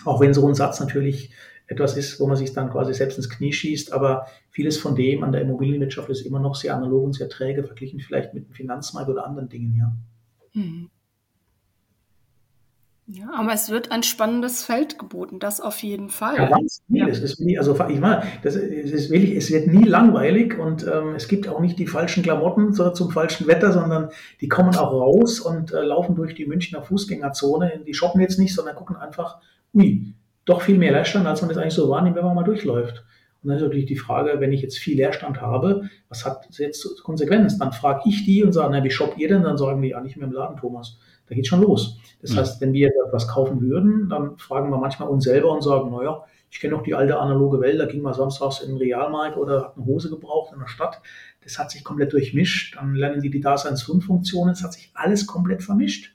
[SPEAKER 3] Auch wenn so ein Satz natürlich etwas ist, wo man sich dann quasi selbst ins Knie schießt, aber vieles von dem an der Immobilienwirtschaft ist immer noch sehr analog und sehr träge, verglichen vielleicht mit dem Finanzmarkt oder anderen Dingen, ja. Mhm.
[SPEAKER 2] Ja, aber es wird ein spannendes Feld geboten, das auf jeden Fall.
[SPEAKER 3] Ja, ganz viel. Ja. Es ist nie, also ich meine, das ist wirklich, es wird nie langweilig und ähm, es gibt auch nicht die falschen Klamotten so, zum falschen Wetter, sondern die kommen auch raus und äh, laufen durch die Münchner Fußgängerzone. Die shoppen jetzt nicht, sondern gucken einfach, ui, doch viel mehr Leerstand, als man das eigentlich so wahrnimmt, wenn man mal durchläuft. Und dann ist natürlich die Frage, wenn ich jetzt viel Leerstand habe, was hat das jetzt Konsequenzen? Dann frage ich die und sage, na, wie shoppt ihr denn? Dann sagen die, ja, nicht mehr im Laden, Thomas. Da geht schon los. Das mhm. heißt, wenn wir etwas kaufen würden, dann fragen wir manchmal uns selber und sagen, naja, ich kenne noch die alte analoge Welt, da ging man samstags in den Realmarkt oder hat eine Hose gebraucht in der Stadt. Das hat sich komplett durchmischt. Dann lernen die die Daseinsgrundfunktionen. Es hat sich alles komplett vermischt.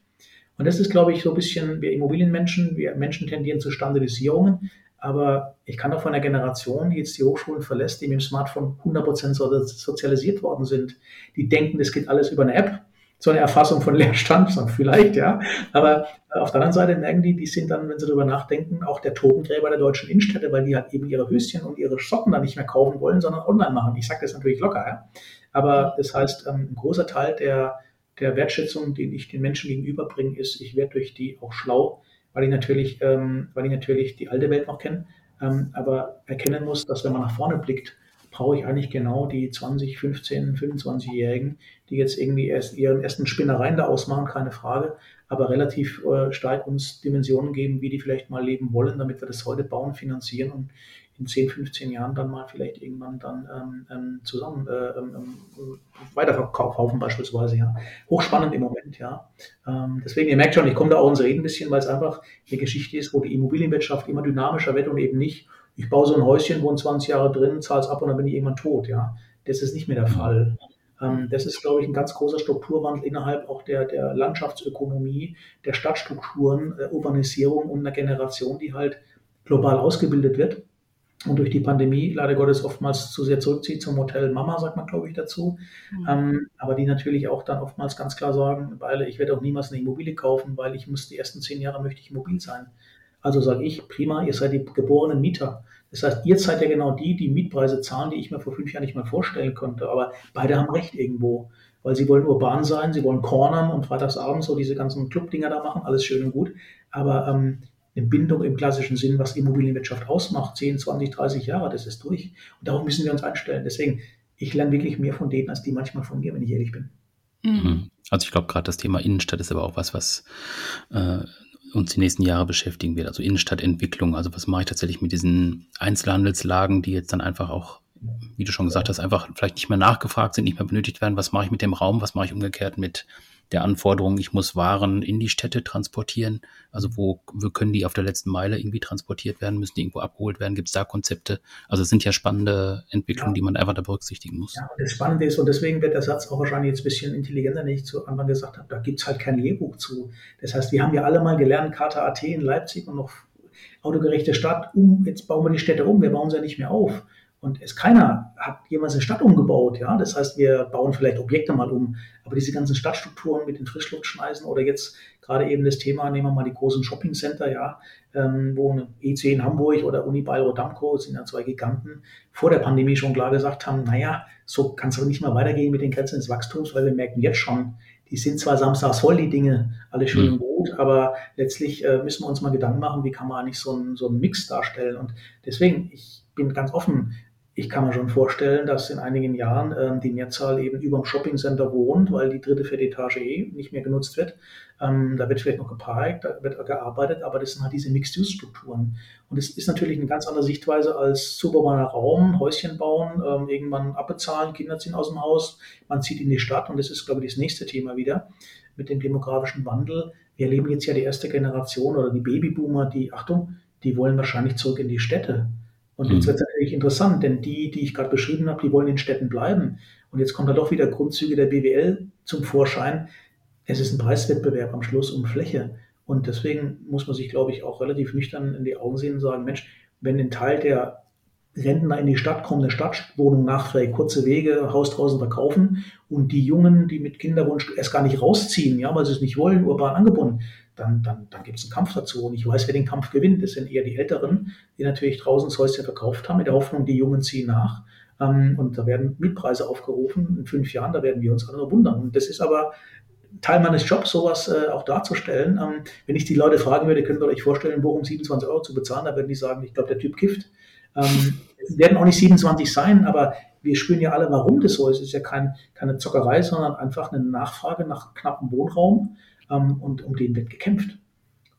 [SPEAKER 3] Und das ist, glaube ich, so ein bisschen, wir Immobilienmenschen, wir Menschen tendieren zu Standardisierungen. Aber ich kann auch von einer Generation, die jetzt die Hochschulen verlässt, die mit dem Smartphone 100% sozialisiert worden sind, die denken, das geht alles über eine App so eine Erfassung von Leerstand, vielleicht, ja. Aber auf der anderen Seite merken die, die sind dann, wenn sie darüber nachdenken, auch der Totengräber der deutschen Innenstädte, weil die halt eben ihre Höschen und ihre Socken dann nicht mehr kaufen wollen, sondern online machen. Ich sage das natürlich locker, ja. Aber das heißt, ähm, ein großer Teil der, der Wertschätzung, den ich den Menschen gegenüberbringe, ist, ich werde durch die auch schlau, weil ich natürlich, ähm, weil ich natürlich die alte Welt noch kenne, ähm, aber erkennen muss, dass wenn man nach vorne blickt, brauche ich eigentlich genau die 20, 15, 25-Jährigen, die jetzt irgendwie erst ihren ersten Spinnereien da ausmachen, keine Frage, aber relativ äh, stark uns Dimensionen geben, wie die vielleicht mal leben wollen, damit wir das heute bauen, finanzieren und in 10, 15 Jahren dann mal vielleicht irgendwann dann ähm, ähm zusammen äh, ähm, ähm weiterverkaufen beispielsweise, ja. Hochspannend im Moment, ja. Ähm, deswegen, ihr merkt schon, ich komme da auch ins Reden ein bisschen, weil es einfach eine Geschichte ist, wo die Immobilienwirtschaft immer dynamischer wird und eben nicht ich baue so ein Häuschen, wohne 20 Jahre drin, zahle es ab und dann bin ich irgendwann tot. Ja, das ist nicht mehr der Fall. Ähm, das ist, glaube ich, ein ganz großer Strukturwandel innerhalb auch der, der Landschaftsökonomie, der Stadtstrukturen, äh, Urbanisierung und einer Generation, die halt global ausgebildet wird und durch die Pandemie leider Gottes oftmals zu sehr zurückzieht zum Hotel Mama, sagt man, glaube ich, dazu. Mhm. Ähm, aber die natürlich auch dann oftmals ganz klar sagen, weil ich werde auch niemals eine Immobilie kaufen, weil ich muss die ersten zehn Jahre möchte ich mobil sein. Also sage ich, prima, ihr seid die geborenen Mieter. Das heißt, ihr seid ja genau die, die Mietpreise zahlen, die ich mir vor fünf Jahren nicht mal vorstellen konnte. Aber beide haben recht irgendwo, weil sie wollen urban sein, sie wollen cornern und freitagsabends so diese ganzen Clubdinger da machen, alles schön und gut. Aber ähm, eine Bindung im klassischen Sinn, was Immobilienwirtschaft ausmacht, 10, 20, 30 Jahre, das ist durch. Und darauf müssen wir uns einstellen. Deswegen, ich lerne wirklich mehr von denen, als die manchmal von mir, wenn ich ehrlich bin.
[SPEAKER 1] Mhm. Also ich glaube gerade das Thema Innenstadt ist aber auch was, was äh, uns die nächsten Jahre beschäftigen wird. Also Innenstadtentwicklung. Also was mache ich tatsächlich mit diesen Einzelhandelslagen, die jetzt dann einfach auch, wie du schon gesagt hast, einfach vielleicht nicht mehr nachgefragt sind, nicht mehr benötigt werden. Was mache ich mit dem Raum? Was mache ich umgekehrt mit der Anforderung, ich muss Waren in die Städte transportieren. Also wo, wo können die auf der letzten Meile irgendwie transportiert werden? Müssen die irgendwo abgeholt werden? Gibt es da Konzepte? Also es sind ja spannende Entwicklungen, ja. die man einfach da berücksichtigen muss.
[SPEAKER 3] Ja, das Spannende ist, und deswegen wird der Satz auch wahrscheinlich jetzt ein bisschen intelligenter, den ich zu Anfang gesagt habe, da gibt es halt kein Lehrbuch zu. Das heißt, wir haben ja alle mal gelernt, Karte AT in Leipzig und noch autogerechte Stadt, um, jetzt bauen wir die Städte um, wir bauen sie ja nicht mehr auf. Und es keiner hat jemals eine Stadt umgebaut, ja. Das heißt, wir bauen vielleicht Objekte mal um, aber diese ganzen Stadtstrukturen mit den Frischluftschneisen oder jetzt gerade eben das Thema, nehmen wir mal die großen Shoppingcenter, ja, ähm, wo eine EC in Hamburg oder Unibail oder Damco sind ja zwei Giganten, vor der Pandemie schon klar gesagt haben, naja, so kann es aber nicht mehr weitergehen mit den Grenzen des Wachstums, weil wir merken jetzt schon, die sind zwar samstags voll, die Dinge, alle schön und gut, aber letztlich äh, müssen wir uns mal Gedanken machen, wie kann man eigentlich so einen, so einen Mix darstellen. Und deswegen, ich bin ganz offen, ich kann mir schon vorstellen, dass in einigen Jahren ähm, die Mehrzahl eben über dem Shoppingcenter wohnt, weil die dritte, vierte Etage eh nicht mehr genutzt wird. Ähm, da wird vielleicht noch geparkt, da wird gearbeitet, aber das sind halt diese Mixed-Use-Strukturen. Und es ist natürlich eine ganz andere Sichtweise als suburbaner Raum, Häuschen bauen, ähm, irgendwann abbezahlen, Kinder ziehen aus dem Haus, man zieht in die Stadt und das ist, glaube ich, das nächste Thema wieder mit dem demografischen Wandel. Wir erleben jetzt ja die erste Generation oder die Babyboomer, die, Achtung, die wollen wahrscheinlich zurück in die Städte. Und jetzt mhm. wird es natürlich interessant, denn die, die ich gerade beschrieben habe, die wollen in Städten bleiben. Und jetzt kommen da doch wieder Grundzüge der BWL zum Vorschein. Es ist ein Preiswettbewerb am Schluss um Fläche. Und deswegen muss man sich, glaube ich, auch relativ nüchtern in die Augen sehen und sagen, Mensch, wenn ein Teil der Rentner in die Stadt kommen, eine Stadtwohnung nachfragt, kurze Wege, Haus draußen verkaufen und die Jungen, die mit Kinderwunsch erst gar nicht rausziehen, ja, weil sie es nicht wollen, urban angebunden, dann, dann, dann gibt es einen Kampf dazu. Und ich weiß, wer den Kampf gewinnt. Das sind eher die Älteren, die natürlich draußen das Häuschen verkauft haben, mit der Hoffnung, die Jungen ziehen nach. Ähm, und da werden Mietpreise aufgerufen. In fünf Jahren, da werden wir uns alle nur wundern. Und das ist aber Teil meines Jobs, sowas äh, auch darzustellen. Ähm, wenn ich die Leute fragen würde, könnt ihr euch vorstellen, Bochum 27 Euro zu bezahlen, da würden die sagen, ich glaube, der Typ kifft. Ähm, werden auch nicht 27 sein, aber wir spüren ja alle, warum das so ist. Es ist ja kein, keine Zockerei, sondern einfach eine Nachfrage nach knappem Wohnraum ähm, und um den wird gekämpft.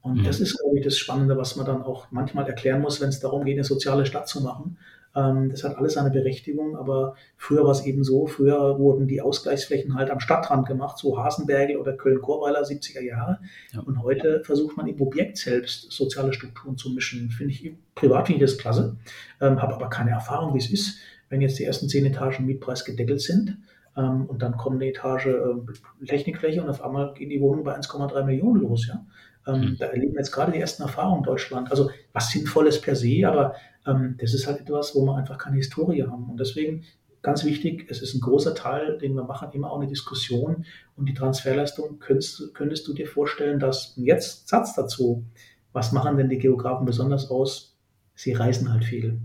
[SPEAKER 3] Und mhm. das ist, glaube ich, das Spannende, was man dann auch manchmal erklären muss, wenn es darum geht, eine soziale Stadt zu machen. Ähm, das hat alles seine Berechtigung, aber früher war es eben so, früher wurden die Ausgleichsflächen halt am Stadtrand gemacht, so Hasenbergel oder Köln-Korweiler, 70er Jahre. Ja. Und heute versucht man im Objekt selbst soziale Strukturen zu mischen. Finde ich, privat finde ich das klasse, ähm, habe aber keine Erfahrung, wie es ist, wenn jetzt die ersten zehn Etagen Mietpreis gedeckelt sind ähm, und dann kommt eine Etage äh, Technikfläche und auf einmal gehen die Wohnungen bei 1,3 Millionen los. Ja? Ähm, mhm. Da erleben wir jetzt gerade die ersten Erfahrungen in Deutschland. Also was Sinnvolles per se, aber ähm, das ist halt etwas, wo wir einfach keine Historie haben. Und deswegen ganz wichtig, es ist ein großer Teil, den wir machen, immer auch eine Diskussion. Und die Transferleistung könntest, könntest du dir vorstellen, dass jetzt Satz dazu, was machen denn die Geografen besonders aus? Sie reisen halt viel.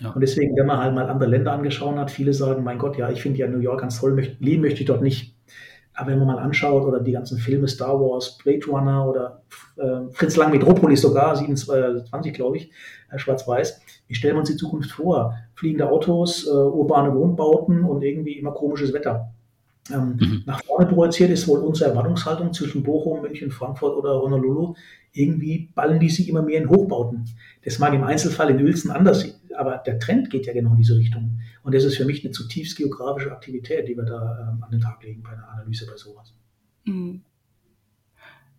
[SPEAKER 3] Ja. Und deswegen, wenn man halt mal andere Länder angeschaut hat, viele sagen, mein Gott, ja, ich finde ja New York ganz toll, möchte, leben möchte ich dort nicht. Aber wenn man mal anschaut, oder die ganzen Filme Star Wars, Blade Runner oder äh, Fritz Lang Metropolis sogar, 27, glaube ich, äh, schwarz-weiß, wie stellen wir uns die Zukunft vor? Fliegende Autos, äh, urbane Wohnbauten und irgendwie immer komisches Wetter. Ähm, mhm. Nach vorne projiziert ist wohl unsere Erwartungshaltung zwischen Bochum, München, Frankfurt oder Honolulu. Irgendwie ballen die sich immer mehr in Hochbauten. Das mag im Einzelfall in Uelzen anders aber der Trend geht ja genau in diese Richtung. Und das ist für mich eine zutiefst geografische Aktivität, die wir da ähm, an den Tag legen bei einer Analyse bei sowas. Mhm.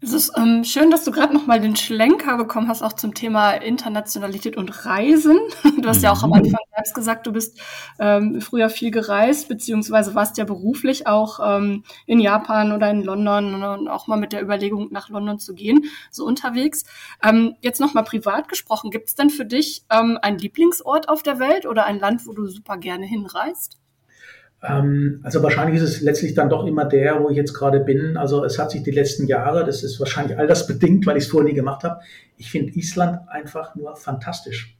[SPEAKER 2] Es ist ähm, schön, dass du gerade noch mal den Schlenker bekommen hast, auch zum Thema Internationalität und Reisen. Du hast ja auch am mhm. Anfang selbst gesagt, du bist ähm, früher viel gereist, beziehungsweise warst ja beruflich auch ähm, in Japan oder in London und auch mal mit der Überlegung, nach London zu gehen, so unterwegs. Ähm, jetzt noch mal privat gesprochen, gibt es denn für dich ähm, einen Lieblingsort auf der Welt oder ein Land, wo du super gerne hinreist?
[SPEAKER 3] Ähm, also wahrscheinlich ist es letztlich dann doch immer der, wo ich jetzt gerade bin. Also es hat sich die letzten Jahre, das ist wahrscheinlich all das bedingt, weil ich es vorher nie gemacht habe. Ich finde Island einfach nur fantastisch.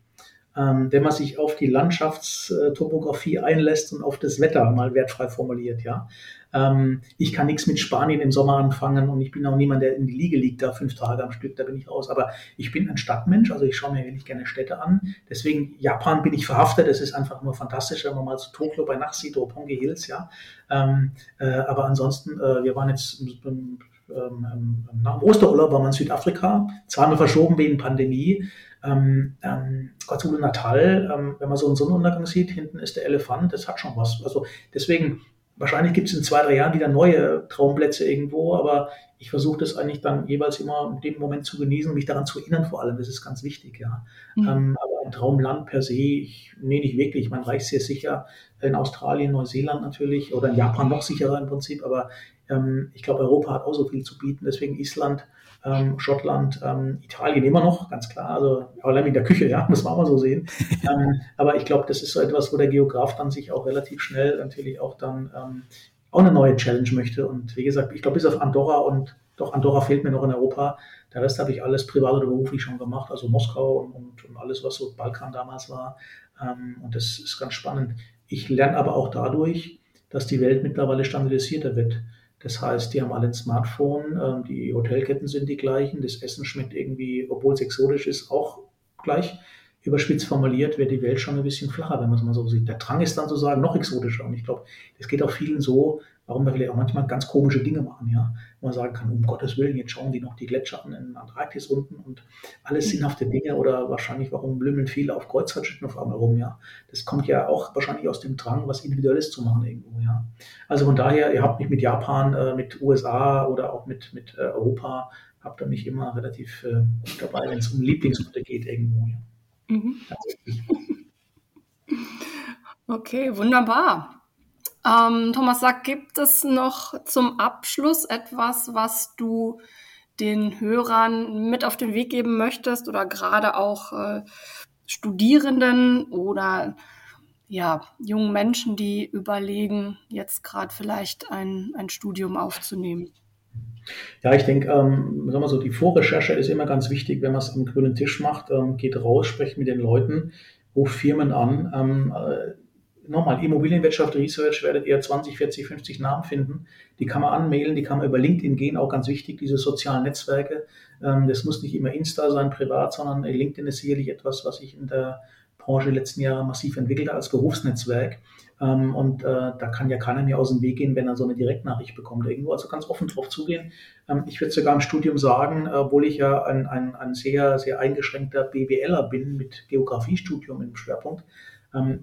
[SPEAKER 3] Ähm, wenn man sich auf die Landschaftstopographie einlässt und auf das Wetter mal wertfrei formuliert, ja. Ähm, ich kann nichts mit Spanien im Sommer anfangen und ich bin auch niemand, der in die Liege liegt, da fünf Tage am Stück, da bin ich raus. Aber ich bin ein Stadtmensch, also ich schaue mir wirklich gerne Städte an. Deswegen Japan bin ich verhaftet. Es ist einfach nur fantastisch, wenn man mal zu Tokio bei Nacht sieht, Roppongi Hills, ja. Ähm, äh, aber ansonsten, äh, wir waren jetzt ähm, ähm, nach dem Osterurlaub waren wir in Südafrika, zweimal verschoben wegen Pandemie. Ähm, ähm, Natal, ähm, wenn man so einen Sonnenuntergang sieht, hinten ist der Elefant, das hat schon was. Also deswegen Wahrscheinlich gibt es in zwei, drei Jahren wieder neue Traumplätze irgendwo, aber ich versuche das eigentlich dann jeweils immer in dem Moment zu genießen mich daran zu erinnern vor allem. Das ist ganz wichtig, ja. Mhm. Ähm, aber ein Traumland per se, ich, nee, nicht wirklich. Man reicht sehr sicher in Australien, Neuseeland natürlich oder in Japan noch sicherer im Prinzip, aber ähm, ich glaube, Europa hat auch so viel zu bieten. Deswegen Island, ähm, Schottland, ähm, Italien immer noch, ganz klar. Also allein in der Küche, ja, muss man auch mal so sehen. ähm, aber ich glaube, das ist so etwas, wo der Geograf dann sich auch relativ schnell natürlich auch dann ähm, auch eine neue Challenge möchte. Und wie gesagt, ich glaube, bis auf Andorra und doch Andorra fehlt mir noch in Europa. Der Rest habe ich alles privat oder beruflich schon gemacht, also Moskau und, und, und alles, was so Balkan damals war. Ähm, und das ist ganz spannend. Ich lerne aber auch dadurch, dass die Welt mittlerweile standardisierter wird. Das heißt, die haben alle ein Smartphone, ähm, die Hotelketten sind die gleichen, das Essen schmeckt irgendwie, obwohl es exotisch ist, auch gleich. Überspitzt formuliert wird die Welt schon ein bisschen flacher, wenn man es mal so sieht. Der Drang ist dann sozusagen noch exotischer. Und ich glaube, das geht auch vielen so, warum wir vielleicht auch manchmal ganz komische Dinge machen, ja. Wo man sagen kann, um Gottes Willen, jetzt schauen die noch die Gletscher an in Antarktis unten und alles sinnhafte Dinge oder wahrscheinlich, warum blümmeln viele auf Kreuzfahrtschiffen auf einmal rum, ja. Das kommt ja auch wahrscheinlich aus dem Drang, was Individuelles zu machen irgendwo, ja. Also von daher, ihr habt mich mit Japan, äh, mit USA oder auch mit, mit äh, Europa, habt ihr mich immer relativ äh, dabei, wenn es um Lieblingsorte geht irgendwo, ja. Mhm.
[SPEAKER 2] Okay, wunderbar. Ähm, Thomas, sag, gibt es noch zum Abschluss etwas, was du den Hörern mit auf den Weg geben möchtest oder gerade auch äh, Studierenden oder ja, jungen Menschen, die überlegen, jetzt gerade vielleicht ein, ein Studium aufzunehmen?
[SPEAKER 3] Ja, ich denke, ähm, sagen wir so, die Vorrecherche ist immer ganz wichtig, wenn man es am grünen Tisch macht. Ähm, geht raus, sprecht mit den Leuten, ruft Firmen an. Ähm, äh, nochmal, Immobilienwirtschaft Research werdet ihr 20, 40, 50 Namen finden. Die kann man anmailen, die kann man über LinkedIn gehen, auch ganz wichtig, diese sozialen Netzwerke. Ähm, das muss nicht immer Insta sein, privat, sondern LinkedIn ist sicherlich etwas, was sich in der Branche letzten Jahre massiv entwickelt als Berufsnetzwerk. Ähm, und äh, da kann ja keiner mehr aus dem Weg gehen, wenn er so eine Direktnachricht bekommt irgendwo. Also ganz offen drauf zugehen. Ähm, ich würde sogar im Studium sagen, obwohl ich ja ein, ein, ein sehr, sehr eingeschränkter BWLer bin mit Geografiestudium im Schwerpunkt,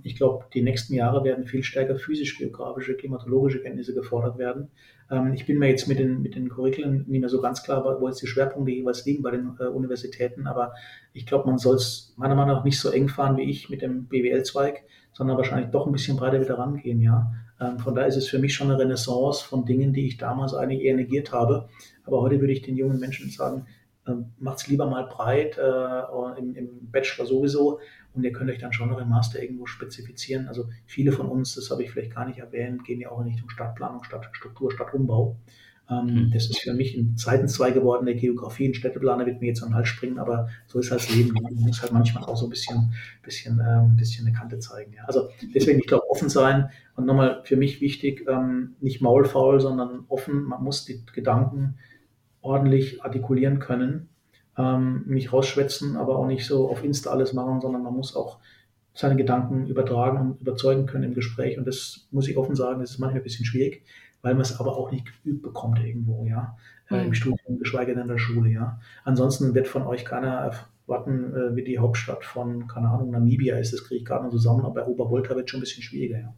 [SPEAKER 3] ich glaube, die nächsten Jahre werden viel stärker physisch-geografische, klimatologische Kenntnisse gefordert werden. Ähm, ich bin mir jetzt mit den, mit den Curriculum nicht mehr so ganz klar, wo jetzt die Schwerpunkte jeweils liegen bei den äh, Universitäten, aber ich glaube, man soll es meiner Meinung nach nicht so eng fahren wie ich mit dem BWL-Zweig, sondern wahrscheinlich doch ein bisschen breiter wieder rangehen, ja. Ähm, von daher ist es für mich schon eine Renaissance von Dingen, die ich damals eigentlich eher negiert habe. Aber heute würde ich den jungen Menschen sagen, macht es lieber mal breit, äh, im, im Bachelor sowieso, und ihr könnt euch dann schon noch im Master irgendwo spezifizieren. Also viele von uns, das habe ich vielleicht gar nicht erwähnt, gehen ja auch in Richtung Stadtplanung, Stadtstruktur, Stadtumbau. Ähm, mhm. Das ist für mich ein Zeitenzweig geworden der Geografie. Ein Städteplaner wird mir jetzt an den Hals springen, aber so ist halt das Leben. Man muss halt manchmal auch so ein bisschen, bisschen, ähm, bisschen eine Kante zeigen. Ja. Also deswegen, ich glaube, offen sein und nochmal für mich wichtig, ähm, nicht maulfaul, sondern offen. Man muss die Gedanken ordentlich artikulieren können ähm, nicht rausschwätzen, aber auch nicht so auf Insta alles machen, sondern man muss auch seine Gedanken übertragen und überzeugen können im Gespräch. Und das muss ich offen sagen, das ist manchmal ein bisschen schwierig, weil man es aber auch nicht geübt bekommt irgendwo, ja, mhm. äh, im mhm. Studium, geschweige denn in der Schule, ja. Ansonsten wird von euch keiner erwarten, äh, wie die Hauptstadt von, keine Ahnung, Namibia ist, das kriege ich gerade noch zusammen, aber Obervolta wird schon ein bisschen schwieriger, ja.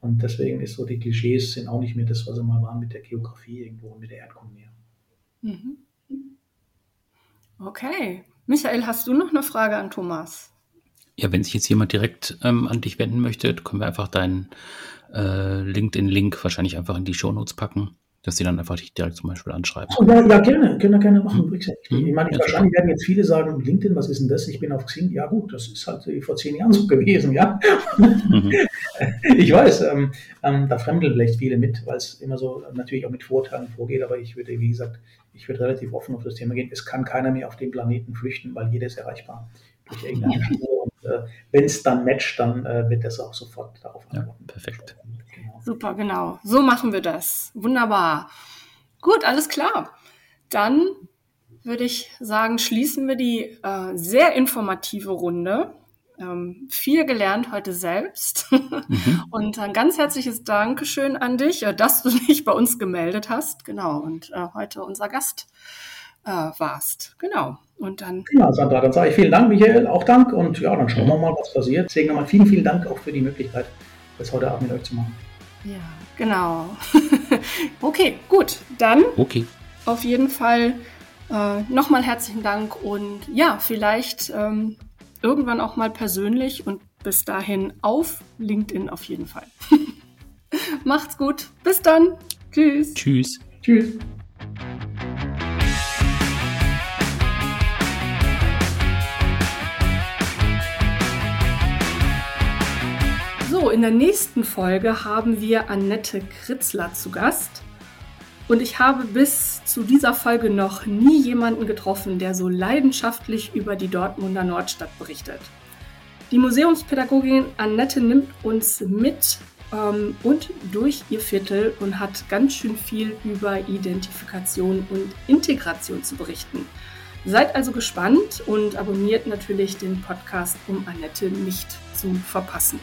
[SPEAKER 3] Und deswegen ist so, die Klischees sind auch nicht mehr das, was sie mal waren mit der Geografie irgendwo und mit der Erdkunde. Ja. Mhm.
[SPEAKER 2] Okay. Michael, hast du noch eine Frage an Thomas?
[SPEAKER 1] Ja, wenn sich jetzt jemand direkt ähm, an dich wenden möchte, können wir einfach deinen äh, LinkedIn-Link wahrscheinlich einfach in die Shownotes packen, dass sie dann einfach dich direkt zum Beispiel anschreiben.
[SPEAKER 3] Oh, ja, ja, gerne, können wir gerne machen. Hm. Ich, hm. ich meine, ja, wahrscheinlich werden jetzt viele sagen, LinkedIn, was ist denn das? Ich bin auf Xing. Ja gut, das ist halt vor zehn Jahren so gewesen, ja. Mhm. ich weiß, ähm, ähm, da fremdeln vielleicht viele mit, weil es immer so natürlich auch mit Vorteilen vorgeht, aber ich würde, wie gesagt, ich würde relativ offen auf das Thema gehen. Es kann keiner mehr auf den Planeten flüchten, weil jeder ist erreichbar durch irgendeine Spur. Und äh, wenn es dann matcht, dann äh, wird das auch sofort darauf
[SPEAKER 1] antworten. Ja, perfekt.
[SPEAKER 2] Genau. Super, genau. So machen wir das. Wunderbar. Gut, alles klar. Dann würde ich sagen, schließen wir die äh, sehr informative Runde ähm, viel gelernt heute selbst. Mhm. Und ein ganz herzliches Dankeschön an dich, äh, dass du dich bei uns gemeldet hast. Genau. Und äh, heute unser Gast äh, warst. Genau. Und dann.
[SPEAKER 3] Ja, Sandra, dann sage ich vielen Dank, Michael. Auch Dank. Und ja, dann schauen wir mal, was passiert. Deswegen nochmal vielen, vielen Dank auch für die Möglichkeit, das heute Abend mit euch zu machen.
[SPEAKER 2] Ja, genau. okay, gut. Dann.
[SPEAKER 1] Okay.
[SPEAKER 2] Auf jeden Fall äh, nochmal herzlichen Dank und ja, vielleicht ähm, irgendwann auch mal persönlich und bis dahin auf LinkedIn auf jeden Fall. Macht's gut. Bis dann. Tschüss.
[SPEAKER 1] Tschüss.
[SPEAKER 3] Tschüss.
[SPEAKER 2] So, in der nächsten Folge haben wir Annette Kritzler zu Gast. Und ich habe bis zu dieser Folge noch nie jemanden getroffen, der so leidenschaftlich über die Dortmunder Nordstadt berichtet. Die Museumspädagogin Annette nimmt uns mit ähm, und durch ihr Viertel und hat ganz schön viel über Identifikation und Integration zu berichten. Seid also gespannt und abonniert natürlich den Podcast, um Annette nicht zu verpassen.